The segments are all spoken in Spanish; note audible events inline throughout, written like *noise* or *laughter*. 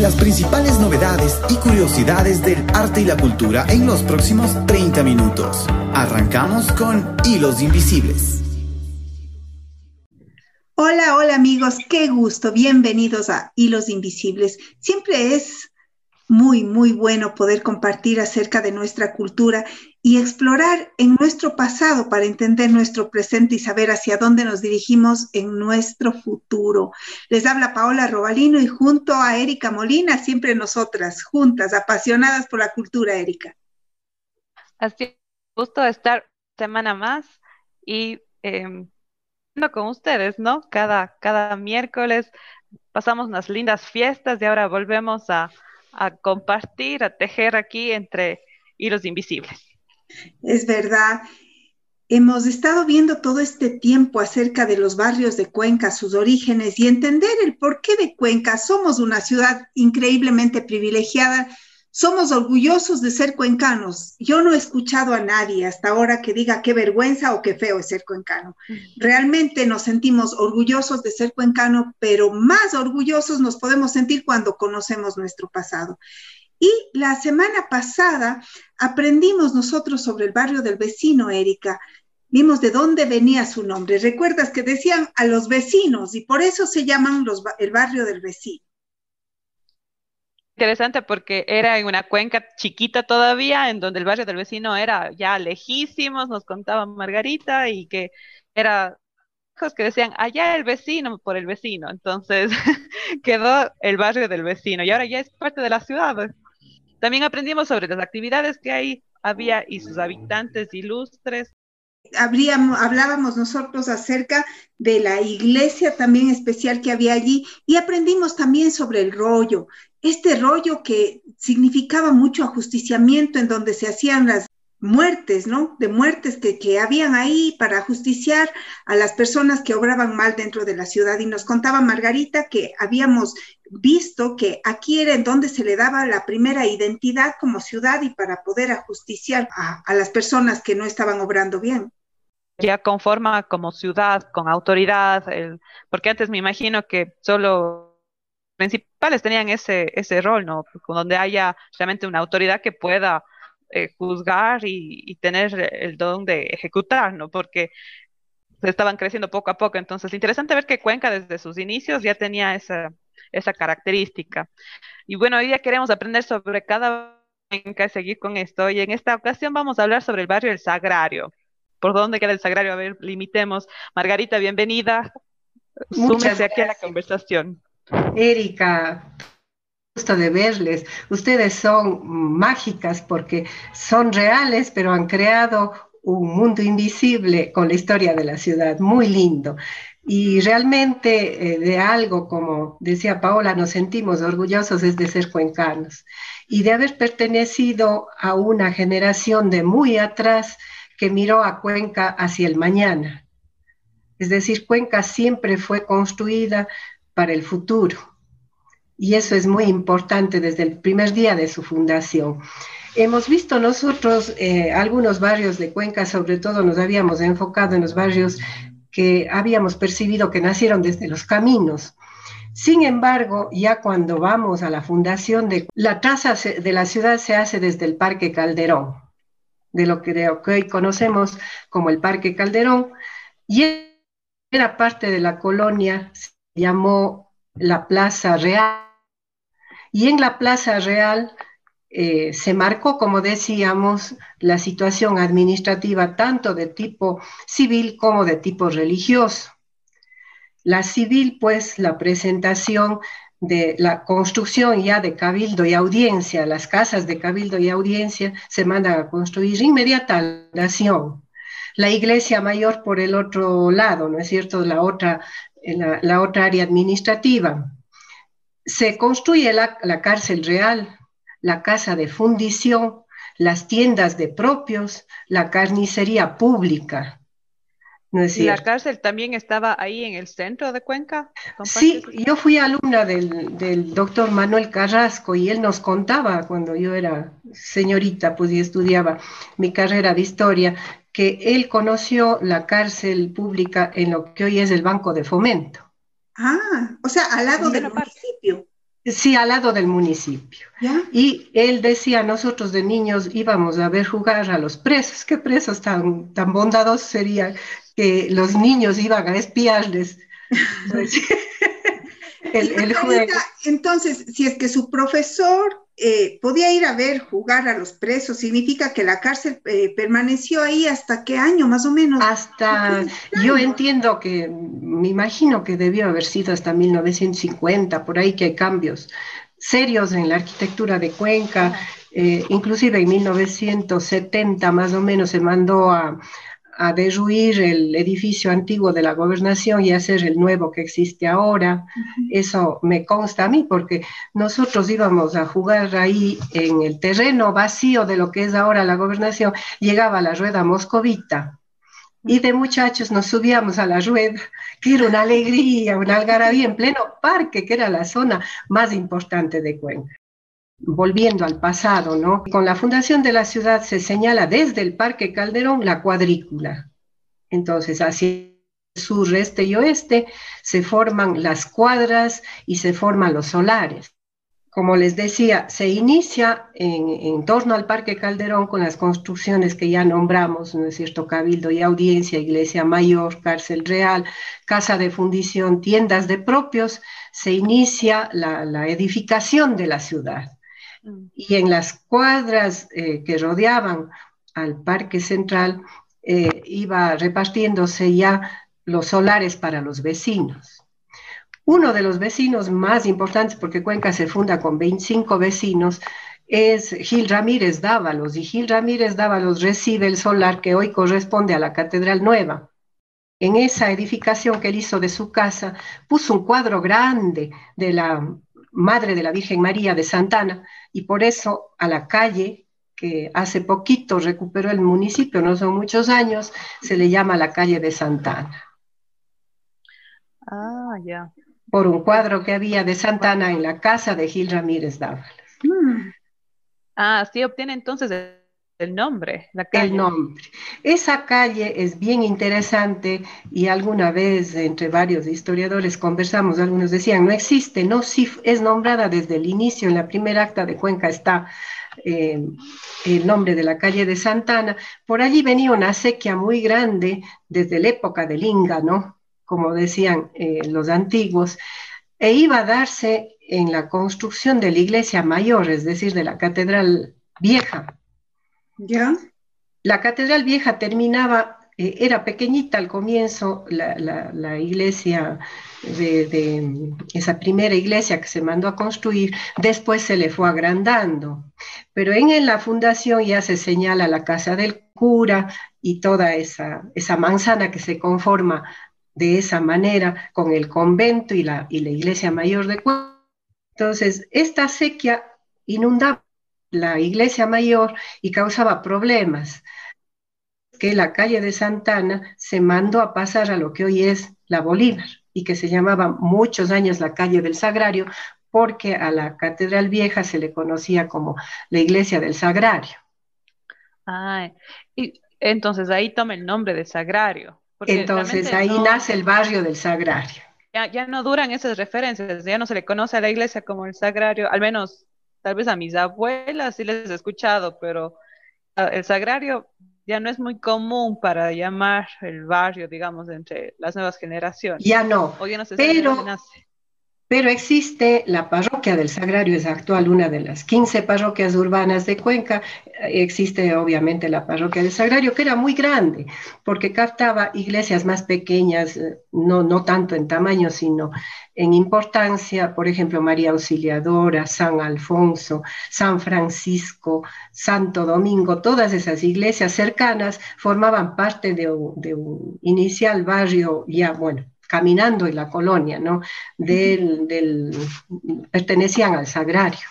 Las principales novedades y curiosidades del arte y la cultura en los próximos 30 minutos. Arrancamos con Hilos Invisibles. Hola, hola amigos, qué gusto, bienvenidos a Hilos Invisibles. Siempre es muy, muy bueno poder compartir acerca de nuestra cultura y explorar en nuestro pasado para entender nuestro presente y saber hacia dónde nos dirigimos en nuestro futuro. Les habla Paola Robalino y junto a Erika Molina, siempre nosotras, juntas, apasionadas por la cultura, Erika. Así, gusto estar semana más y eh, con ustedes, ¿no? Cada, cada miércoles pasamos unas lindas fiestas y ahora volvemos a, a compartir, a tejer aquí entre hilos invisibles. Es verdad. Hemos estado viendo todo este tiempo acerca de los barrios de Cuenca, sus orígenes y entender el porqué de Cuenca. Somos una ciudad increíblemente privilegiada somos orgullosos de ser cuencanos. Yo no he escuchado a nadie hasta ahora que diga qué vergüenza o qué feo es ser cuencano. Realmente nos sentimos orgullosos de ser cuencano, pero más orgullosos nos podemos sentir cuando conocemos nuestro pasado. Y la semana pasada aprendimos nosotros sobre el barrio del vecino, Erika. Vimos de dónde venía su nombre. Recuerdas que decían a los vecinos y por eso se llaman el barrio del vecino interesante porque era en una cuenca chiquita todavía, en donde el barrio del vecino era ya lejísimos, nos contaba Margarita, y que era que decían allá el vecino por el vecino. Entonces *laughs* quedó el barrio del vecino y ahora ya es parte de la ciudad. También aprendimos sobre las actividades que ahí había y sus habitantes ilustres. Habríamos, hablábamos nosotros acerca de la iglesia también especial que había allí y aprendimos también sobre el rollo, este rollo que significaba mucho ajusticiamiento en donde se hacían las muertes, ¿no? De muertes que, que habían ahí para justiciar a las personas que obraban mal dentro de la ciudad. Y nos contaba Margarita que habíamos visto que aquí era en donde se le daba la primera identidad como ciudad y para poder ajusticiar a, las personas que no estaban obrando bien ya conforma como ciudad, con autoridad, porque antes me imagino que solo principales tenían ese, ese rol, ¿no? Donde haya realmente una autoridad que pueda eh, juzgar y, tener el don de ejecutar, ¿no? Porque se estaban creciendo poco a poco. Entonces, interesante ver que Cuenca desde sus inicios ya tenía esa, esa característica. Y bueno, hoy ya queremos aprender sobre cada y seguir con esto. Y en esta ocasión vamos a hablar sobre el barrio El Sagrario. ¿Por dónde queda el Sagrario? A ver, limitemos. Margarita, bienvenida. Súmese aquí a la conversación. Erika, gusto de verles. Ustedes son mágicas porque son reales, pero han creado un mundo invisible con la historia de la ciudad, muy lindo. Y realmente eh, de algo, como decía Paola, nos sentimos orgullosos es de ser cuencanos y de haber pertenecido a una generación de muy atrás que miró a Cuenca hacia el mañana. Es decir, Cuenca siempre fue construida para el futuro. Y eso es muy importante desde el primer día de su fundación. Hemos visto nosotros eh, algunos barrios de Cuenca, sobre todo nos habíamos enfocado en los barrios que habíamos percibido que nacieron desde los caminos. Sin embargo, ya cuando vamos a la fundación de la traza de la ciudad se hace desde el Parque Calderón, de lo que hoy conocemos como el Parque Calderón, y era parte de la colonia llamó la Plaza Real. Y en la Plaza Real eh, se marcó, como decíamos, la situación administrativa tanto de tipo civil como de tipo religioso. La civil, pues, la presentación de la construcción ya de cabildo y audiencia, las casas de cabildo y audiencia se mandan a construir inmediata nación. La iglesia mayor por el otro lado, ¿no es cierto? La otra la, la otra área administrativa. Se construye la, la cárcel real, la casa de fundición, las tiendas de propios, la carnicería pública. ¿No es ¿Y la cárcel también estaba ahí en el centro de Cuenca? Sí, yo fui alumna del, del, doctor Manuel Carrasco y él nos contaba cuando yo era señorita, pues y estudiaba mi carrera de historia, que él conoció la cárcel pública en lo que hoy es el Banco de Fomento. Ah, o sea, al lado del municipio. Sí, al lado del municipio. Y él decía, nosotros de niños íbamos a ver jugar a los presos. ¿Qué presos tan, tan bondadosos serían que los niños iban a espiarles? *laughs* *laughs* el, juego. Entonces, si es que su profesor eh, podía ir a ver jugar a los presos, significa que la cárcel eh, permaneció ahí hasta qué año más o menos. Hasta, yo entiendo que, me imagino que debió haber sido hasta 1950, por ahí que hay cambios serios en la arquitectura de Cuenca, eh, inclusive en 1970 más o menos se mandó a, a derruir el edificio antiguo de la gobernación y hacer el nuevo que existe ahora. Eso me consta a mí porque nosotros íbamos a jugar ahí en el terreno vacío de lo que es ahora la gobernación. Llegaba la rueda moscovita y de muchachos nos subíamos a la rueda, que era una alegría, una algarabía en pleno parque, que era la zona más importante de Cuenca volviendo al pasado, ¿no? Con la fundación de la ciudad se señala desde el Parque Calderón la cuadrícula. Entonces, hacia sur, este y oeste se forman las cuadras y se forman los solares. Como les decía, se inicia en, torno al Parque Calderón con las construcciones que ya nombramos, ¿no es cierto? Cabildo y audiencia, iglesia mayor, cárcel real, casa de fundición, tiendas de propios, se inicia la edificación de la ciudad. Mm. Y en las cuadras eh, que rodeaban al Parque Central eh, iba repartiéndose ya los solares para los vecinos. Uno de los vecinos más importantes, porque Cuenca se funda con 25 vecinos, es Gil Ramírez Dávalos, y Gil Ramírez Dávalos recibe el solar que hoy corresponde a la Catedral Nueva. En esa edificación que él hizo de su casa, puso un cuadro grande de la Madre de la Virgen María de Santana, y por eso a la calle que hace poquito recuperó el municipio, no son muchos años, se le llama la calle de Santana. Ah, ya. Por un cuadro que había de Santana en la casa de Gil Ramírez Dávalos. Mm. Ah, sí obtiene entonces el nombre, la calle. El nombre. Esa calle es bien interesante y alguna vez entre varios historiadores conversamos, algunos decían, no existe, no, sí es nombrada desde el inicio, en la primera acta de Cuenca está eh, el nombre de la calle de Santana. Por allí venía una sequía muy grande desde la época del Inga, ¿no? Como decían eh, los antiguos, e iba a darse en la construcción de la iglesia mayor, es decir, de la catedral vieja ¿Ya? La catedral vieja terminaba, eh, era pequeñita al comienzo, la, iglesia de, esa primera iglesia que se mandó a construir, después se le fue agrandando. Pero en, la fundación ya se señala la casa del cura y toda esa, esa manzana que se conforma de esa manera con el convento y la, y la iglesia mayor de Cuenca. Entonces, esta sequía inundaba la iglesia mayor y causaba problemas, que la calle de Santana se mandó a pasar a lo que hoy es la Bolívar y que se llamaba muchos años la calle del Sagrario porque a la Catedral Vieja se le conocía como la iglesia del Sagrario. Ah, y entonces ahí toma el nombre de Sagrario. Entonces ahí nace el barrio del Sagrario. Ya, ya, no duran esas referencias, ya no se le conoce a la iglesia como el Sagrario, al menos tal vez a mis abuelas sí les he escuchado, pero ah, el sagrario ya no es muy común para llamar el barrio, digamos, entre las nuevas generaciones. Ya no, pero, pero existe la parroquia del Sagrario, es actual una de las 15 parroquias urbanas de Cuenca. Existe obviamente la parroquia del Sagrario, que era muy grande, porque captaba iglesias más pequeñas, eh, no, no tanto en tamaño, sino en importancia, por ejemplo, María Auxiliadora, San Alfonso, San Francisco, Santo Domingo, todas esas iglesias cercanas formaban parte de un inicial barrio ya, bueno, caminando en la colonia, ¿no? Del, pertenecían al sagrario.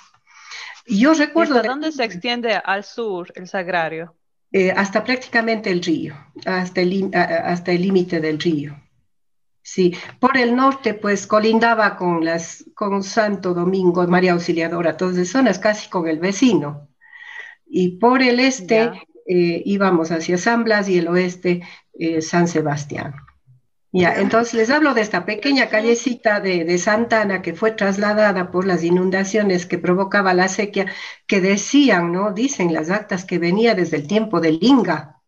Y yo recuerdo... ¿De dónde se extiende al sur el sagrario? Eh, hasta prácticamente el río, hasta el hasta el límite del río. Sí, por el norte, pues colindaba con las con Santo Domingo, María Auxiliadora, todas esas zonas, casi con el vecino. Y por el este eh, íbamos hacia San Blas y el oeste eh, San Sebastián. Ya, entonces les hablo de esta pequeña callecita de, de, Santana que fue trasladada por las inundaciones que provocaba la sequía, que decían, ¿no? Dicen las actas que venía desde el tiempo del Inga.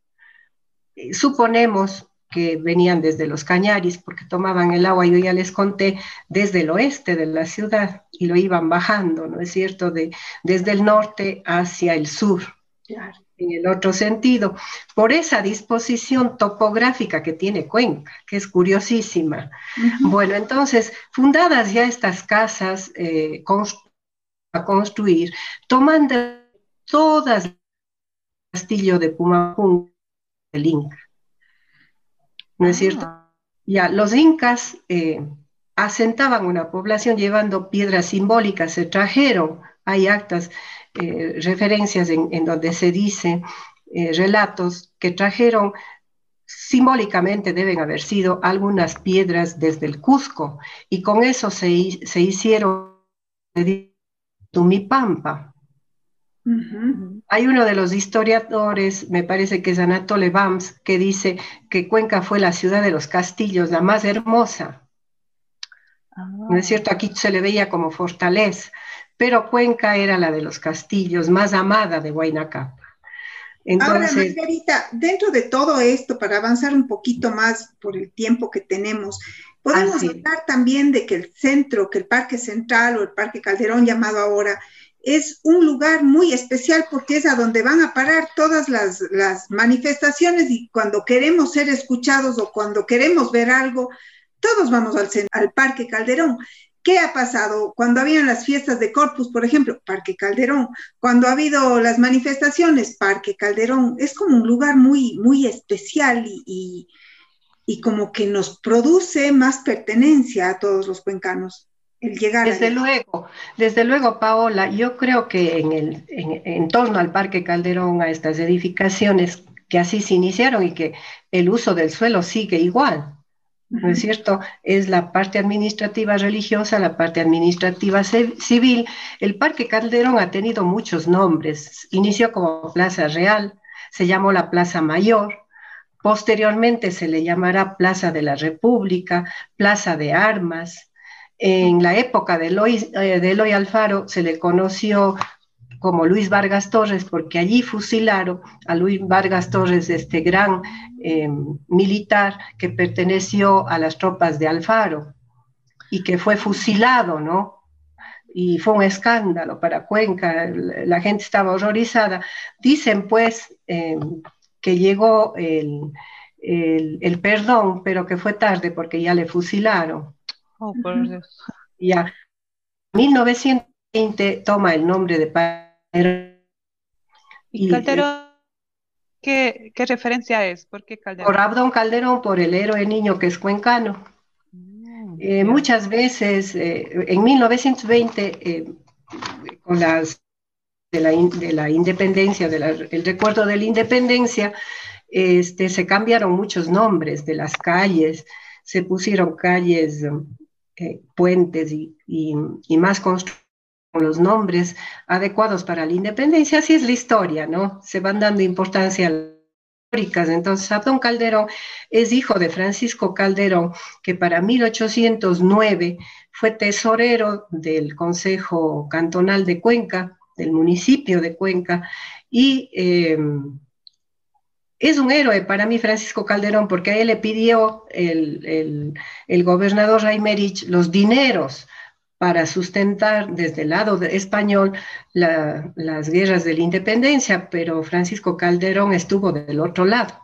Eh, suponemos que venían desde los Cañaris, porque tomaban el agua, yo ya les conté, desde el oeste de la ciudad y lo iban bajando, ¿no es cierto?, de, desde el norte hacia el sur. Claro en el otro sentido, por esa disposición topográfica que tiene Cuenca, que es curiosísima. Bueno, entonces, fundadas ya estas casas eh, a construir, tomando todas el castillo de Pumapún del Inca. ¿No es cierto? Ah. Ya, los incas eh, asentaban una población llevando piedras simbólicas, se trajeron, hay actas eh, referencias en, donde se dice eh, relatos que trajeron simbólicamente deben haber sido algunas piedras desde el Cusco y con eso se, se hicieron Tumipampa. Hay uno de los historiadores, me parece que es Anatole Bams, que dice que Cuenca fue la ciudad de los castillos, la más hermosa. ¿No es cierto? Aquí se le veía como fortaleza pero Cuenca era la de los castillos, más amada de Huayna Ahora, Margarita, dentro de todo esto, para avanzar un poquito más por el tiempo que tenemos, podemos hablar también de que el centro, que el Parque Central o el Parque Calderón llamado ahora, es un lugar muy especial porque es a donde van a parar todas las, manifestaciones y cuando queremos ser escuchados o cuando queremos ver algo, todos vamos al, al Parque Calderón. ¿Qué ha pasado cuando habían las fiestas de Corpus, por ejemplo? Parque Calderón. Cuando ha habido las manifestaciones, Parque Calderón. Es como un lugar muy, muy especial y, como que nos produce más pertenencia a todos los cuencanos. El llegar desde luego, desde luego, Paola, yo creo que en, el, en torno al Parque Calderón, a estas edificaciones que así se iniciaron y que el uso del suelo sigue igual. ¿No es cierto? Es la parte administrativa religiosa, la parte administrativa civil. El Parque Calderón ha tenido muchos nombres. Inició como Plaza Real, se llamó la Plaza Mayor, posteriormente se le llamará Plaza de la República, Plaza de Armas. En la época de Eloy, eh, de Eloy Alfaro se le conoció como Luis Vargas Torres, porque allí fusilaron a Luis Vargas Torres, este gran eh, militar que perteneció a las tropas de Alfaro y que fue fusilado, ¿no? Y fue un escándalo para Cuenca, la gente estaba horrorizada. Dicen pues eh, que llegó el, el, perdón, pero que fue tarde porque ya le fusilaron. Oh, por Dios. Ya. 1920 toma el nombre de ¿Y Calderón ¿qué, referencia es? ¿Por qué Calderón? Por Abdón Calderón, por el héroe niño que es cuencano. Mm, eh, muchas veces, eh, en 1920, eh, con las de la, de la independencia, del recuerdo de la independencia, este, se cambiaron muchos nombres de las calles, se pusieron calles, puentes y, y más construcciones los nombres adecuados para la independencia, así es la historia, ¿no? Se van dando importancia históricas. Entonces, Abdón Calderón es hijo de Francisco Calderón, que para 1809 fue tesorero del Consejo Cantonal de Cuenca, del municipio de Cuenca, y eh, es un héroe para mí Francisco Calderón, porque a él le pidió el, el gobernador Raimerich los dineros para sustentar desde el lado español las guerras de la independencia, pero Francisco Calderón estuvo del otro lado.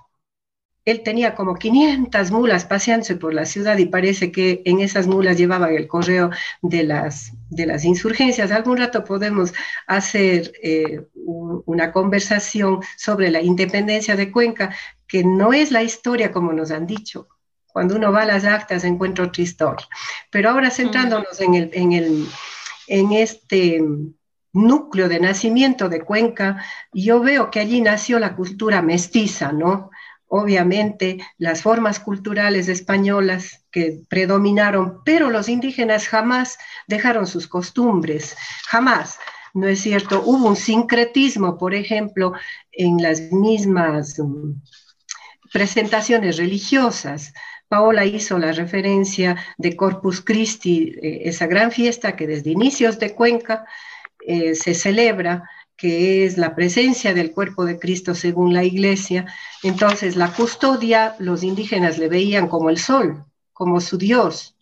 Él tenía como 500 mulas paseándose por la ciudad y parece que en esas mulas llevaban el correo de las, de las insurgencias. Algún rato podemos hacer eh, una conversación sobre la independencia de Cuenca, que no es la historia como nos han dicho, cuando uno va a las actas encuentra otra historia. Pero ahora centrándonos en, el, en, el, en este núcleo de nacimiento de Cuenca, yo veo que allí nació la cultura mestiza, ¿no? Obviamente las formas culturales españolas que predominaron, pero los indígenas jamás dejaron sus costumbres, jamás. ¿No es cierto? Hubo un sincretismo, por ejemplo, en las mismas mm, presentaciones religiosas Paola hizo la referencia de Corpus Christi, eh, esa gran fiesta que desde inicios de Cuenca eh, se celebra, que es la presencia del cuerpo de Cristo según la iglesia. Entonces, la custodia, los indígenas le veían como el sol, como su Dios.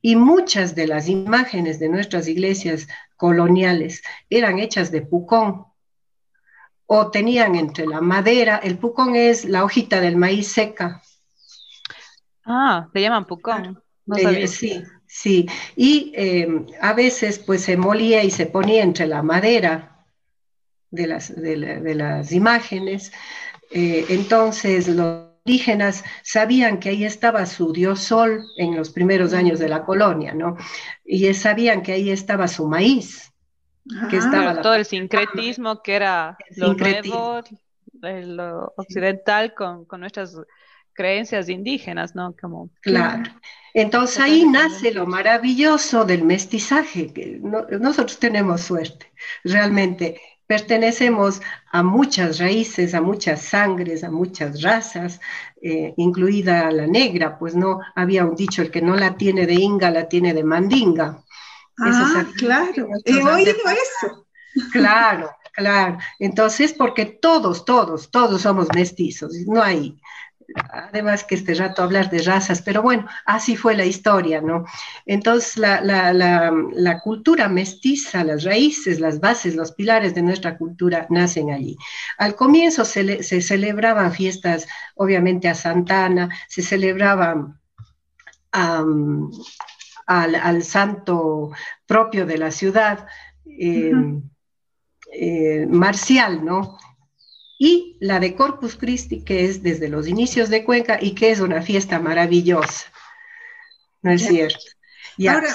Y muchas de las imágenes de nuestras iglesias coloniales eran hechas de pucón o tenían entre la madera, el pucón es la hojita del maíz seca, Ah, le llaman pucón. No sí, sí. Y em, a veces pues se molía y se ponía entre la madera de las, de, las imágenes. Eh, entonces los indígenas sabían que ahí estaba su dios sol en los primeros años de la colonia, ¿no? Y sabían que ahí estaba su maíz. Que ah. estaba todo el sincretismo que era lo nuevo, lo occidental con, con nuestras creencias indígenas, ¿no? Como, claro. Entonces ahí nace lo maravilloso del mestizaje, que nosotros tenemos suerte, realmente pertenecemos a muchas raíces, a muchas sangres, a muchas razas, eh, incluida la negra, pues no había un dicho, el que no la tiene de inga, la tiene de mandinga. Ah, claro, he oído eso. Claro, claro. Entonces, porque todos, todos, todos somos mestizos, no hay además que este rato hablar de razas, pero bueno, así fue la historia, ¿no? Entonces, la, cultura mestiza, las raíces, las bases, los pilares de nuestra cultura nacen allí. Al comienzo se, celebraban fiestas, obviamente, a Santana, se celebraban al, santo propio de la ciudad, eh, eh, marcial, ¿no? Y la de Corpus Christi, que es desde los inicios de Cuenca y que es una fiesta maravillosa. ¿No es cierto? Ya, Ahora,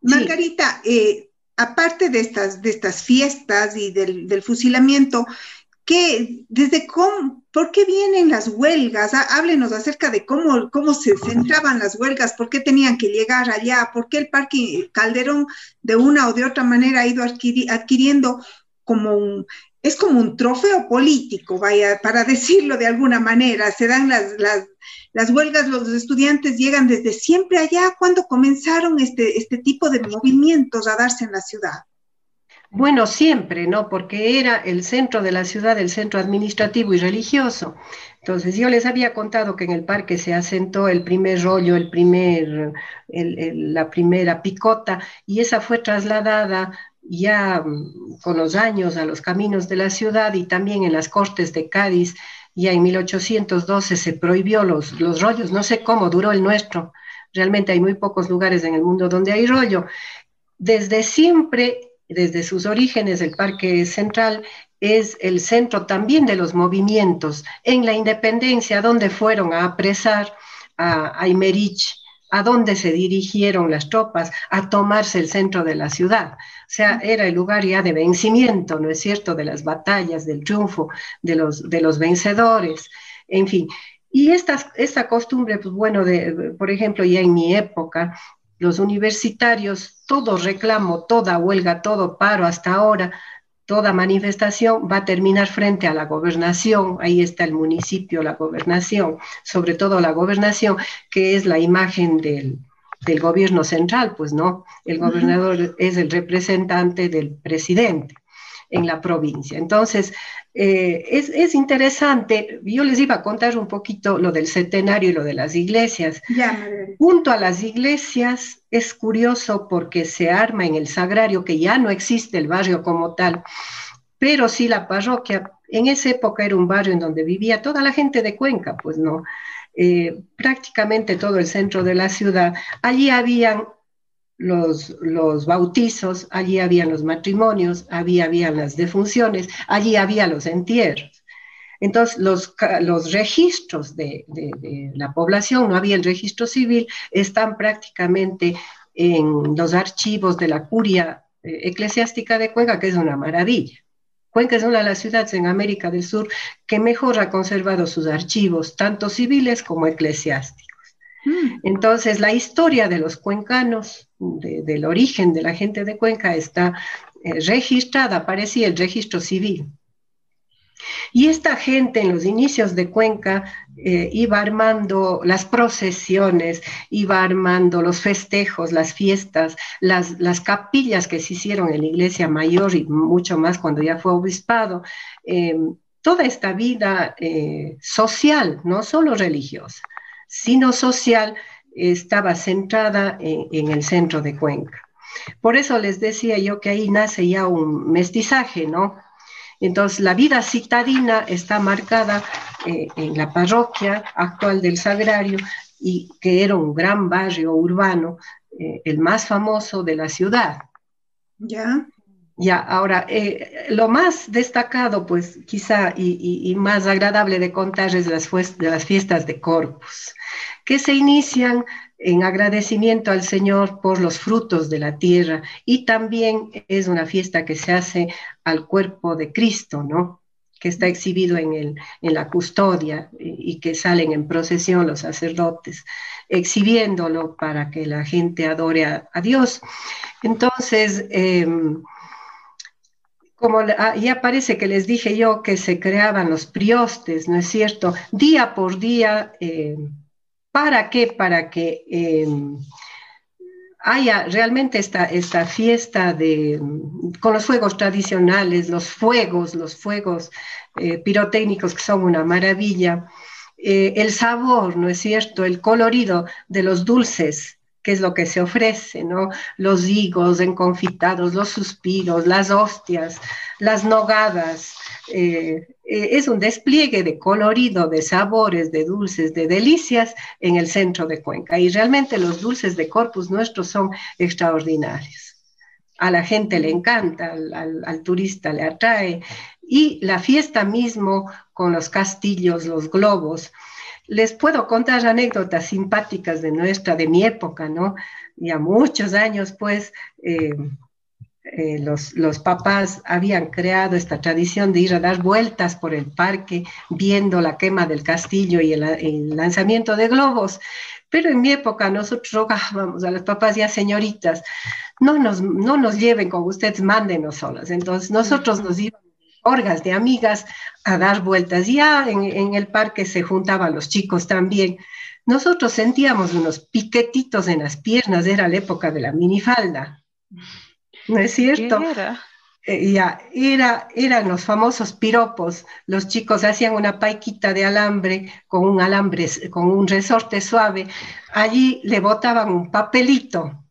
Margarita, eh, aparte de estas, de estas fiestas y del, fusilamiento, ¿qué, desde cómo, ¿por qué vienen las huelgas? Háblenos acerca de cómo, cómo se centraban las huelgas, por qué tenían que llegar allá, por qué el Parque Calderón de una o de otra manera ha ido adquiriendo como un, es como un trofeo político, vaya, para *laughs* decirlo de alguna manera. Se dan las, las, huelgas, los estudiantes llegan desde siempre allá cuando comenzaron este, este tipo de movimientos a darse en la ciudad. Bueno, siempre, ¿no? Porque era el centro de la ciudad, el centro administrativo y religioso. Entonces, yo les había contado que en el parque se asentó el primer rollo, el primer, la primera picota, y esa fue trasladada ya mm, con los años a los caminos de la ciudad y también en las Cortes de Cádiz, ya en 1812 se prohibió los, los rollos, no sé cómo duró el nuestro, realmente hay muy pocos lugares en el mundo donde hay rollo. Desde siempre, desde sus orígenes, el Parque Central es el centro también de los movimientos. En la independencia, donde fueron a apresar a, a a dónde se dirigieron las tropas, a tomarse el centro de la ciudad. O sea, era el lugar ya de vencimiento, ¿no es cierto?, de las batallas, del triunfo, de los, de los vencedores, en fin. Y esta, esta costumbre, pues bueno, de, por ejemplo, ya en mi época, los universitarios, todo reclamo, toda huelga, todo paro hasta ahora, toda manifestación va a terminar frente a la gobernación, ahí está el municipio, la gobernación, sobre todo la gobernación, que es la imagen del, gobierno central, pues no, el gobernador es el representante del presidente en la provincia. Entonces, eh, es, interesante, yo les iba a contar un poquito lo del centenario y lo de las iglesias. Junto a las iglesias es curioso porque se arma en el sagrario, que ya no existe el barrio como tal, pero sí la parroquia. En esa época era un barrio en donde vivía toda la gente de Cuenca, pues no, eh, prácticamente todo el centro de la ciudad. Allí habían los, los bautizos, allí habían los matrimonios, allí habían las defunciones, allí había los entierros. Entonces, los, los registros de, la población, no había el registro civil, están prácticamente en los archivos de la curia eh, eclesiástica de Cuenca, que es una maravilla. Cuenca es una de las ciudades en América del Sur que mejor ha conservado sus archivos, tanto civiles como eclesiásticos. Mm. Entonces, la historia de los cuencanos, del origen de la gente de Cuenca, está eh, registrada, parecía el registro civil. Y esta gente en los inicios de Cuenca eh, iba armando las procesiones, iba armando los festejos, las fiestas, las, las, capillas que se hicieron en la iglesia mayor y mucho más cuando ya fue obispado. Eh, toda esta vida social, no solo religiosa, sino social, estaba centrada en el centro de Cuenca. Por eso les decía yo que ahí nace ya un mestizaje, ¿no? Entonces, la vida citadina está marcada eh, en la parroquia actual del Sagrario y que era un gran barrio urbano, eh, el más famoso de la ciudad. Ya. Ya, ahora, eh, lo más destacado, pues quizá y, más agradable de contar es las, de las fiestas de Corpus, que se inician en agradecimiento al Señor por los frutos de la tierra y también es una fiesta que se hace al cuerpo de Cristo, ¿no? que está exhibido en, la custodia y, que salen en procesión los sacerdotes, exhibiéndolo para que la gente adore a, Dios. Entonces, em, como ah, ya parece que les dije yo que se creaban los priostes, ¿no es cierto? Día por día. Em, ¿Para qué? Para que em, haya realmente esta, esta fiesta de, con los fuegos tradicionales, los fuegos, los fuegos eh, pirotécnicos que son una maravilla, eh, el sabor, ¿no es cierto? El colorido de los dulces que es lo que se ofrece, ¿no? Los higos enconfitados, los suspiros, las hostias, las nogadas. Eh, eh, es un despliegue de colorido, de sabores, de dulces, de delicias en el centro de Cuenca. Y realmente los dulces de Corpus nuestros son extraordinarios. A la gente le encanta, al, al turista le atrae. Y la fiesta mismo con los castillos, los globos, les puedo contar anécdotas simpáticas de nuestra, de mi época, ¿no? Ya muchos años, pues, eh, eh, los, los, papás habían creado esta tradición de ir a dar vueltas por el parque viendo la quema del castillo y el, lanzamiento de globos. Pero en mi época nosotros rogábamos a los papás y a señoritas, no nos, no nos lleven con ustedes, mándenos solas. Entonces nosotros nos íbamos orgas de amigas a dar vueltas. Ya en, el parque se juntaban los chicos también. Nosotros sentíamos unos piquetitos en las piernas, era la época de la minifalda. ¿No es cierto? era? Eh, ya, era, eran los famosos piropos. Los chicos hacían una paiquita de alambre con un alambre, con un resorte suave. Allí le botaban un papelito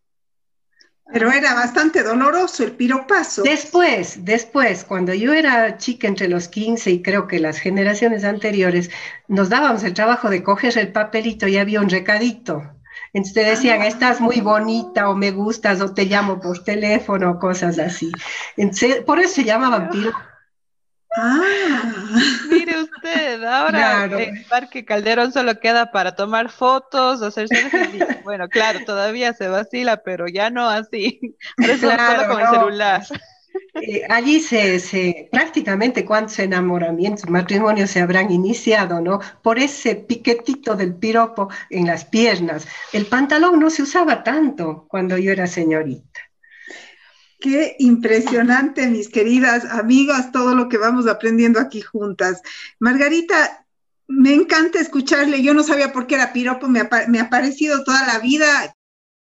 pero era bastante doloroso el piropazo. Después, después, cuando yo era chica entre los 15 y creo que las generaciones anteriores, nos dábamos el trabajo de coger el papelito y había un recadito. Entonces te decían, ah. estás muy bonita o me gustas o te llamo por teléfono, cosas así. por eso se llamaban piropos Ah, mire usted, ahora el Parque Calderón solo queda para tomar fotos, hacerse *laughs* bueno, claro, todavía se vacila, pero ya no así, por eso solo con el celular. Eh, allí se, se, prácticamente cuántos enamoramientos, matrimonios se habrán iniciado, ¿no? Por ese piquetito del piropo en las piernas. El pantalón no se usaba tanto cuando yo era señorita. Qué impresionante, mis queridas amigas, todo lo que vamos aprendiendo aquí juntas. Margarita, me encanta escucharle. Yo no sabía por qué era piropo, me ha, parecido toda la vida.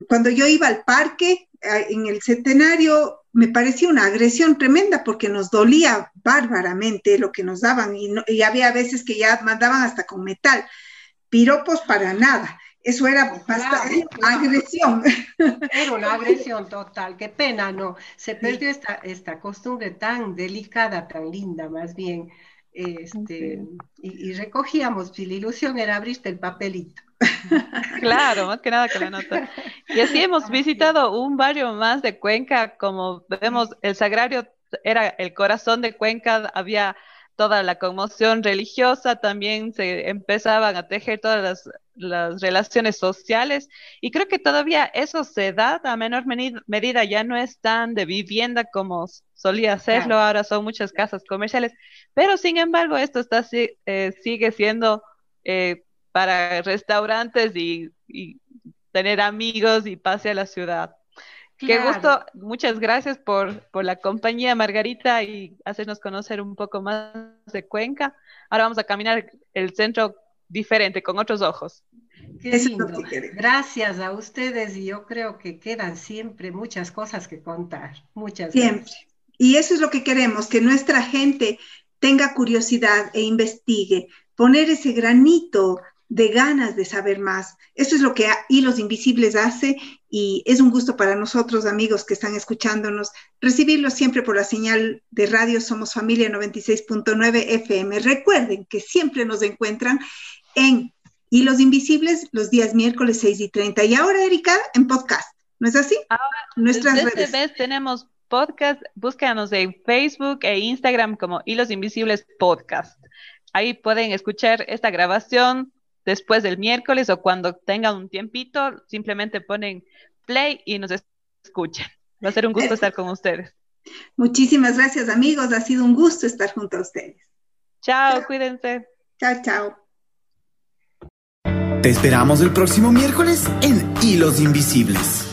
Cuando yo iba al parque, en el centenario, me parecía una agresión tremenda porque nos dolía bárbaramente lo que nos daban y, y había veces que ya mandaban hasta con metal. Piropos para nada. Eso era bastante agresión. Era una agresión total. Qué pena, ¿no? Se perdió esta, esta costumbre tan delicada, tan linda, más bien. Este, y, recogíamos, si la ilusión era abrirte el papelito. *laughs* Claro, más que nada con la nota. Y así hemos visitado un barrio más de Cuenca, como vemos, el Sagrario era el corazón de Cuenca, había toda la conmoción religiosa, también se empezaban a tejer todas las, relaciones sociales y creo que todavía eso se da a menor medida, ya no es tan de vivienda como solía serlo, ahora son muchas casas comerciales, pero sin embargo esto está, eh, sigue siendo eh, para restaurantes y, y tener amigos y pase a la ciudad. Qué gusto, muchas gracias por, por, la compañía, Margarita, y hacernos conocer un poco más de Cuenca, ahora vamos a caminar el centro diferente, con otros ojos. Qué lindo. Gracias a ustedes y yo creo que quedan siempre muchas cosas que contar. Muchas siempre. Y eso es lo que queremos, que nuestra gente tenga curiosidad e investigue, poner ese granito de ganas de saber más. Eso es lo que Hilos Invisibles hace y es un gusto para nosotros, amigos que están escuchándonos, recibirlos siempre por la señal de radio Somos Familia 96.9 FM. Recuerden que siempre nos encuentran en Hilos Invisibles los días miércoles 6 y 30. Y ahora, Erika, en podcast. ¿No es así? Ahora, Nuestras desde redes. Este tenemos podcast, búscanos en Facebook e Instagram como Hilos Invisibles Podcast. Ahí pueden escuchar esta grabación después del miércoles o cuando tengan un tiempito, simplemente ponen play y nos escuchan. Va a ser un gusto estar con ustedes. *laughs* Muchísimas gracias amigos, ha sido un gusto estar junto a ustedes. Chao, cuídense. Chao, chao. Te esperamos el próximo miércoles en Hilos Invisibles.